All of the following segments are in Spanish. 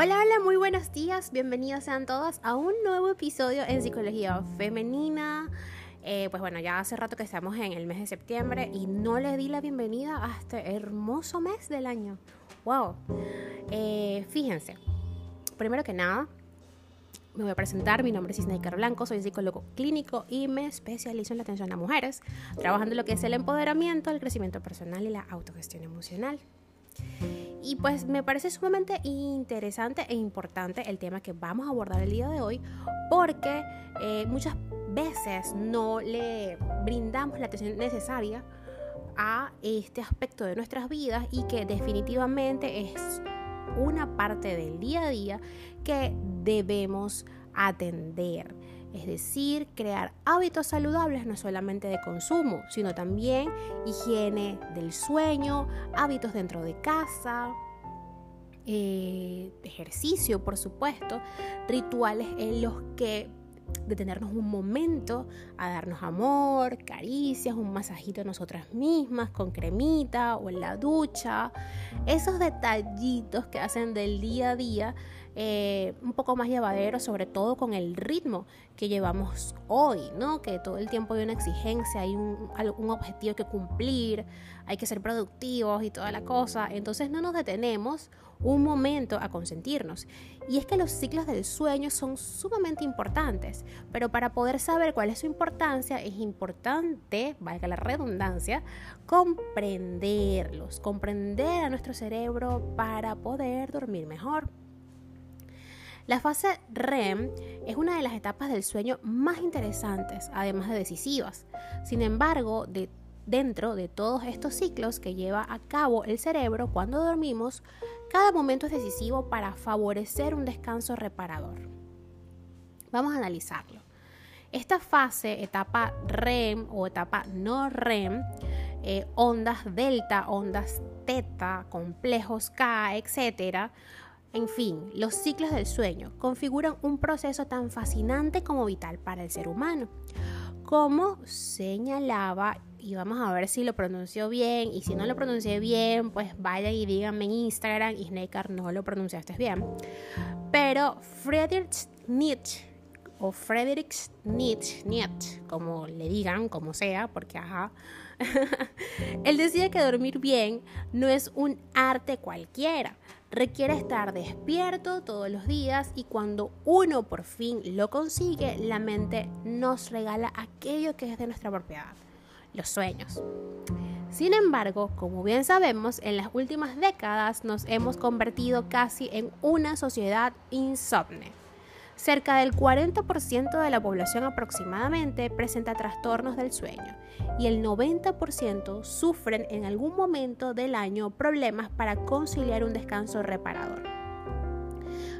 Hola, hola, muy buenos días. Bienvenidos sean todos a un nuevo episodio en Psicología Femenina. Eh, pues bueno, ya hace rato que estamos en el mes de septiembre y no le di la bienvenida a este hermoso mes del año. ¡Wow! Eh, fíjense, primero que nada, me voy a presentar. Mi nombre es Isnaikar Blanco, soy psicólogo clínico y me especializo en la atención a mujeres, trabajando lo que es el empoderamiento, el crecimiento personal y la autogestión emocional. Y pues me parece sumamente interesante e importante el tema que vamos a abordar el día de hoy porque eh, muchas veces no le brindamos la atención necesaria a este aspecto de nuestras vidas y que definitivamente es una parte del día a día que debemos atender. Es decir, crear hábitos saludables no solamente de consumo, sino también higiene del sueño, hábitos dentro de casa, eh, ejercicio, por supuesto, rituales en los que detenernos un momento a darnos amor, caricias, un masajito a nosotras mismas con cremita o en la ducha. Esos detallitos que hacen del día a día eh, un poco más llevadero, sobre todo con el ritmo que llevamos hoy, ¿no? Que todo el tiempo hay una exigencia, hay un, un objetivo que cumplir, hay que ser productivos y toda la cosa. Entonces no nos detenemos un momento a consentirnos. Y es que los ciclos del sueño son sumamente importantes, pero para poder saber cuál es su importancia es importante, valga la redundancia, comprenderlos, comprender a nuestro cerebro para poder dormir mejor. La fase REM es una de las etapas del sueño más interesantes, además de decisivas. Sin embargo, dentro de todos estos ciclos que lleva a cabo el cerebro cuando dormimos, cada momento es decisivo para favorecer un descanso reparador. Vamos a analizarlo. Esta fase, etapa REM o etapa no REM, eh, ondas delta, ondas teta, complejos K, etcétera, en fin, los ciclos del sueño configuran un proceso tan fascinante como vital para el ser humano. Como señalaba, y vamos a ver si lo pronunció bien, y si no lo pronuncié bien, pues vayan y díganme en Instagram, y Snaker no lo pronunciaste bien. Pero Friedrich Nietzsche, o Friedrich Nietzsche, Nietzsche, como le digan, como sea, porque ajá, él decía que dormir bien no es un arte cualquiera requiere estar despierto todos los días y cuando uno por fin lo consigue, la mente nos regala aquello que es de nuestra propiedad, los sueños. Sin embargo, como bien sabemos, en las últimas décadas nos hemos convertido casi en una sociedad insomne. Cerca del 40% de la población aproximadamente presenta trastornos del sueño y el 90% sufren en algún momento del año problemas para conciliar un descanso reparador.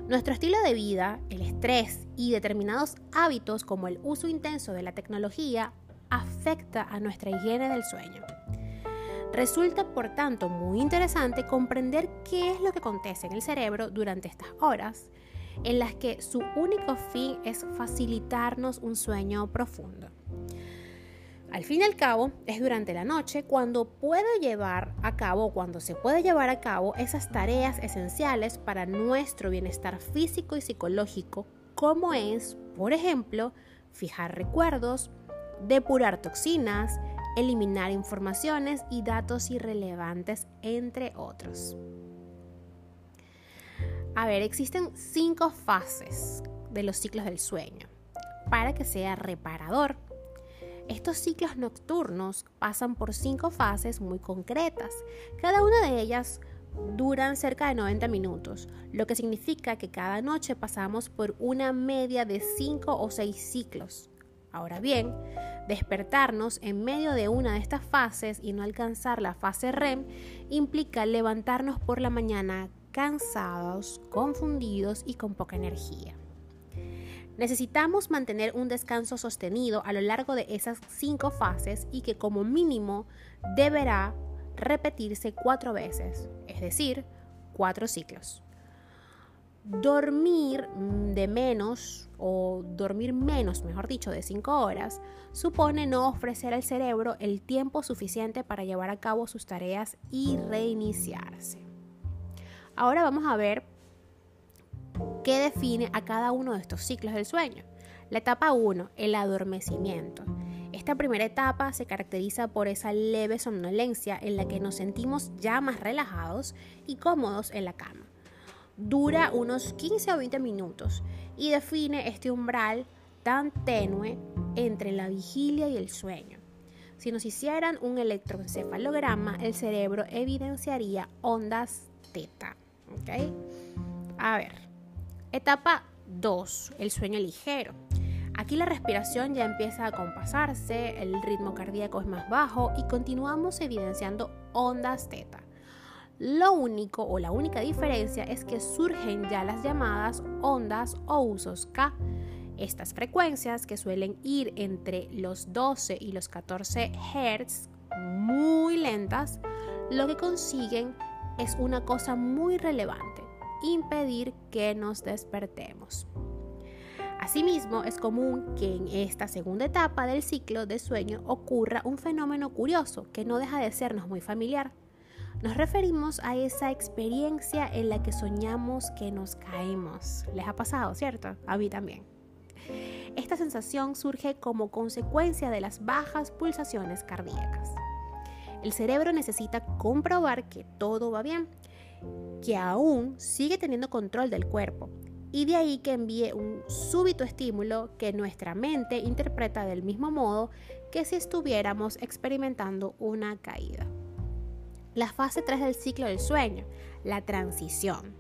Nuestro estilo de vida, el estrés y determinados hábitos como el uso intenso de la tecnología afecta a nuestra higiene del sueño. Resulta, por tanto, muy interesante comprender qué es lo que acontece en el cerebro durante estas horas en las que su único fin es facilitarnos un sueño profundo. Al fin y al cabo, es durante la noche cuando puede llevar a cabo, cuando se puede llevar a cabo esas tareas esenciales para nuestro bienestar físico y psicológico, como es, por ejemplo, fijar recuerdos, depurar toxinas, eliminar informaciones y datos irrelevantes, entre otros. A ver, existen cinco fases de los ciclos del sueño para que sea reparador. Estos ciclos nocturnos pasan por cinco fases muy concretas. Cada una de ellas duran cerca de 90 minutos, lo que significa que cada noche pasamos por una media de 5 o 6 ciclos. Ahora bien, despertarnos en medio de una de estas fases y no alcanzar la fase REM implica levantarnos por la mañana cansados, confundidos y con poca energía. Necesitamos mantener un descanso sostenido a lo largo de esas cinco fases y que como mínimo deberá repetirse cuatro veces, es decir, cuatro ciclos. Dormir de menos o dormir menos, mejor dicho, de cinco horas, supone no ofrecer al cerebro el tiempo suficiente para llevar a cabo sus tareas y reiniciarse. Ahora vamos a ver ¿Qué define a cada uno de estos ciclos del sueño? La etapa 1, el adormecimiento. Esta primera etapa se caracteriza por esa leve somnolencia en la que nos sentimos ya más relajados y cómodos en la cama. Dura unos 15 o 20 minutos y define este umbral tan tenue entre la vigilia y el sueño. Si nos hicieran un electroencefalograma, el cerebro evidenciaría ondas teta. A ver, etapa 2, el sueño ligero. Aquí la respiración ya empieza a compasarse, el ritmo cardíaco es más bajo y continuamos evidenciando ondas teta. Lo único o la única diferencia es que surgen ya las llamadas ondas o usos K. Estas frecuencias que suelen ir entre los 12 y los 14 Hz, muy lentas, lo que consiguen es una cosa muy relevante, impedir que nos despertemos. Asimismo, es común que en esta segunda etapa del ciclo de sueño ocurra un fenómeno curioso que no deja de sernos muy familiar. Nos referimos a esa experiencia en la que soñamos que nos caemos. ¿Les ha pasado, cierto? A mí también. Esta sensación surge como consecuencia de las bajas pulsaciones cardíacas. El cerebro necesita comprobar que todo va bien, que aún sigue teniendo control del cuerpo y de ahí que envíe un súbito estímulo que nuestra mente interpreta del mismo modo que si estuviéramos experimentando una caída. La fase 3 del ciclo del sueño, la transición.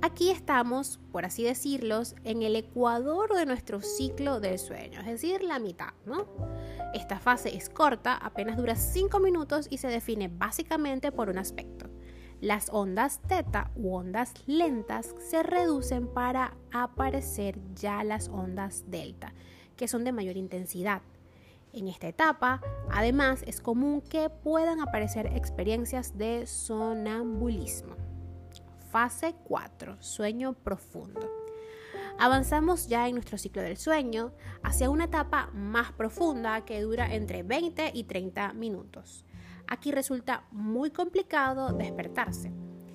Aquí estamos, por así decirlo, en el ecuador de nuestro ciclo del sueño, es decir, la mitad, ¿no? Esta fase es corta, apenas dura 5 minutos y se define básicamente por un aspecto las ondas teta u ondas lentas se reducen para aparecer ya las ondas delta, que son de mayor intensidad. En esta etapa, además, es común que puedan aparecer experiencias de sonambulismo. Fase 4. Sueño profundo. Avanzamos ya en nuestro ciclo del sueño hacia una etapa más profunda que dura entre 20 y 30 minutos. Aquí resulta muy complicado despertarse.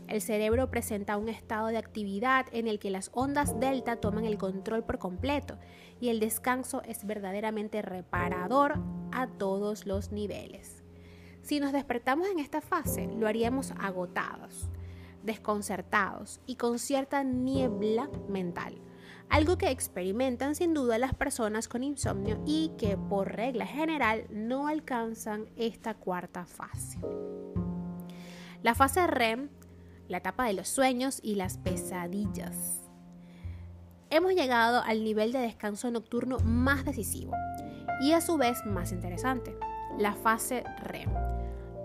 El cerebro presenta un estado de actividad en el que las ondas delta toman el control por completo y el descanso es verdaderamente reparador a todos los niveles. Si nos despertamos en esta fase, lo haríamos agotados, desconcertados y con cierta niebla mental algo que experimentan sin duda las personas con insomnio y que por regla general no alcanzan esta cuarta fase. La fase REM, la etapa de los sueños y las pesadillas. Hemos llegado al nivel de descanso nocturno más decisivo y a su vez más interesante, la fase REM.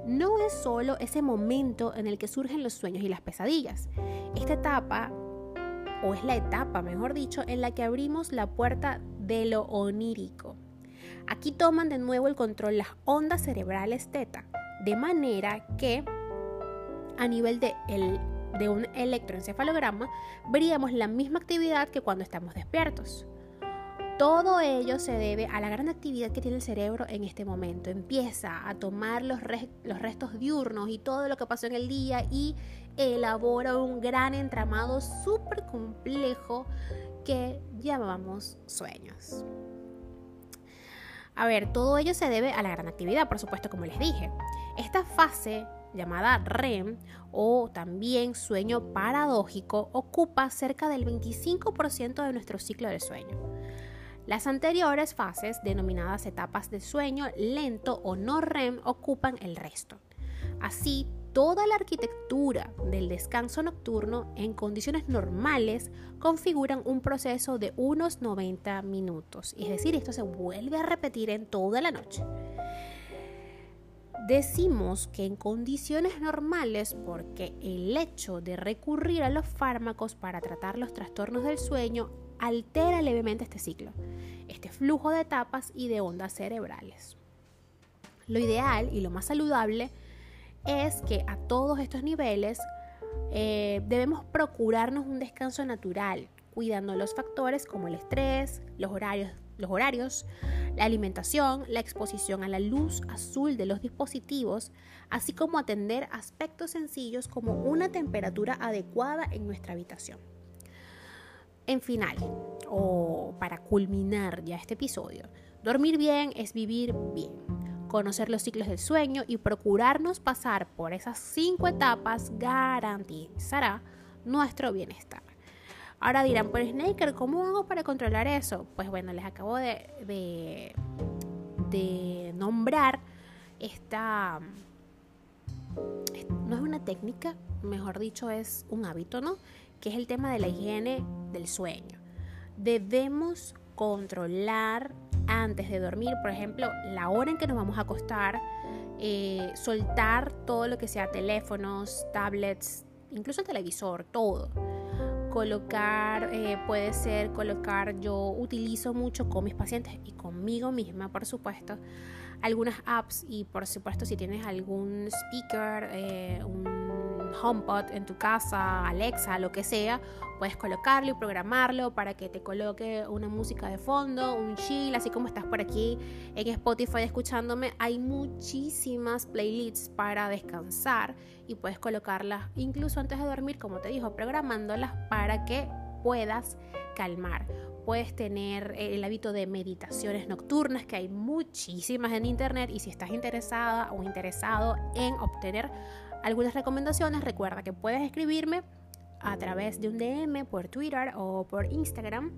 No es solo ese momento en el que surgen los sueños y las pesadillas. Esta etapa o es la etapa, mejor dicho, en la que abrimos la puerta de lo onírico. Aquí toman de nuevo el control las ondas cerebrales teta, de manera que a nivel de, de un electroencefalograma veríamos la misma actividad que cuando estamos despiertos. Todo ello se debe a la gran actividad que tiene el cerebro en este momento. Empieza a tomar los, los restos diurnos y todo lo que pasó en el día y elabora un gran entramado súper complejo que llamamos sueños. A ver, todo ello se debe a la gran actividad, por supuesto, como les dije. Esta fase llamada REM o también sueño paradójico ocupa cerca del 25% de nuestro ciclo de sueño. Las anteriores fases, denominadas etapas de sueño lento o no REM, ocupan el resto. Así, toda la arquitectura del descanso nocturno en condiciones normales configuran un proceso de unos 90 minutos. Es decir, esto se vuelve a repetir en toda la noche. Decimos que en condiciones normales porque el hecho de recurrir a los fármacos para tratar los trastornos del sueño altera levemente este ciclo, este flujo de etapas y de ondas cerebrales. Lo ideal y lo más saludable es que a todos estos niveles eh, debemos procurarnos un descanso natural, cuidando los factores como el estrés, los horarios, los horarios, la alimentación, la exposición a la luz azul de los dispositivos, así como atender aspectos sencillos como una temperatura adecuada en nuestra habitación. En final, o para culminar ya este episodio, dormir bien es vivir bien, conocer los ciclos del sueño y procurarnos pasar por esas cinco etapas garantizará nuestro bienestar. Ahora dirán, pues Snaker, ¿cómo hago para controlar eso? Pues bueno, les acabo de, de, nombrar esta... No es una técnica, mejor dicho, es un hábito, ¿no? Que es el tema de la higiene del sueño. Debemos controlar antes de dormir, por ejemplo, la hora en que nos vamos a acostar, eh, soltar todo lo que sea teléfonos, tablets, incluso el televisor, todo colocar, eh, puede ser colocar, yo utilizo mucho con mis pacientes y conmigo misma, por supuesto, algunas apps y por supuesto si tienes algún speaker, eh, un HomePod en tu casa, Alexa, lo que sea, puedes colocarlo y programarlo para que te coloque una música de fondo, un chill, así como estás por aquí en Spotify escuchándome. Hay muchísimas playlists para descansar y puedes colocarlas incluso antes de dormir, como te dijo, programándolas para que puedas calmar. Puedes tener el hábito de meditaciones nocturnas, que hay muchísimas en internet, y si estás interesada o interesado en obtener algunas recomendaciones, recuerda que puedes escribirme a través de un DM por Twitter o por Instagram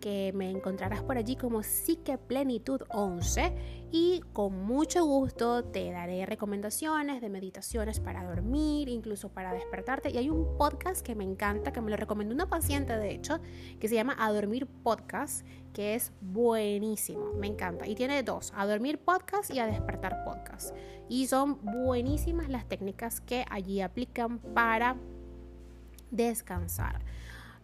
que me encontrarás por allí como Psique Plenitud 11 y con mucho gusto te daré recomendaciones de meditaciones para dormir, incluso para despertarte. Y hay un podcast que me encanta, que me lo recomendó una paciente de hecho, que se llama A Dormir Podcast, que es buenísimo, me encanta. Y tiene dos, A Dormir Podcast y A Despertar Podcast. Y son buenísimas las técnicas que allí aplican para descansar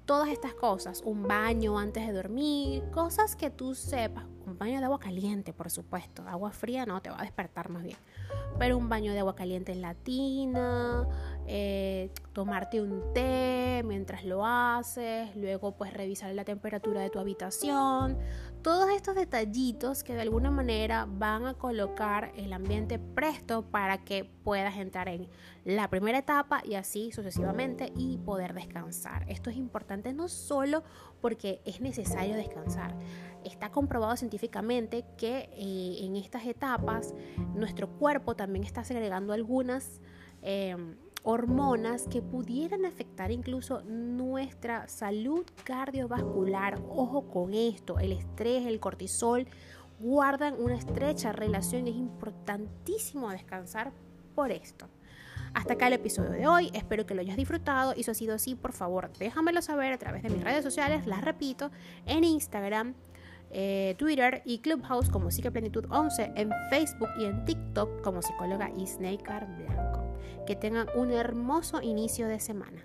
todas estas cosas, un baño antes de dormir, cosas que tú sepas, un baño de agua caliente, por supuesto, agua fría no, te va a despertar más bien, pero un baño de agua caliente en la tina, eh, tomarte un té mientras lo haces, luego pues revisar la temperatura de tu habitación, todos estos detallitos que de alguna manera van a colocar el ambiente presto para que puedas entrar en la primera etapa y así sucesivamente y poder descansar. Esto es importante no solo porque es necesario descansar, está comprobado científicamente que eh, en estas etapas nuestro cuerpo también está segregando algunas... Em, hormonas que pudieran afectar incluso nuestra salud cardiovascular. Ojo con esto, el estrés, el cortisol guardan una estrecha relación y es importantísimo descansar por esto. Hasta acá el episodio de hoy, espero que lo hayas disfrutado y si ha sido así, por favor déjamelo saber a través de mis redes sociales, las repito, en Instagram, eh, Twitter y Clubhouse como Psiqueplenitud 11, en Facebook y en TikTok como psicóloga y Blanco. Que tengan un hermoso inicio de semana.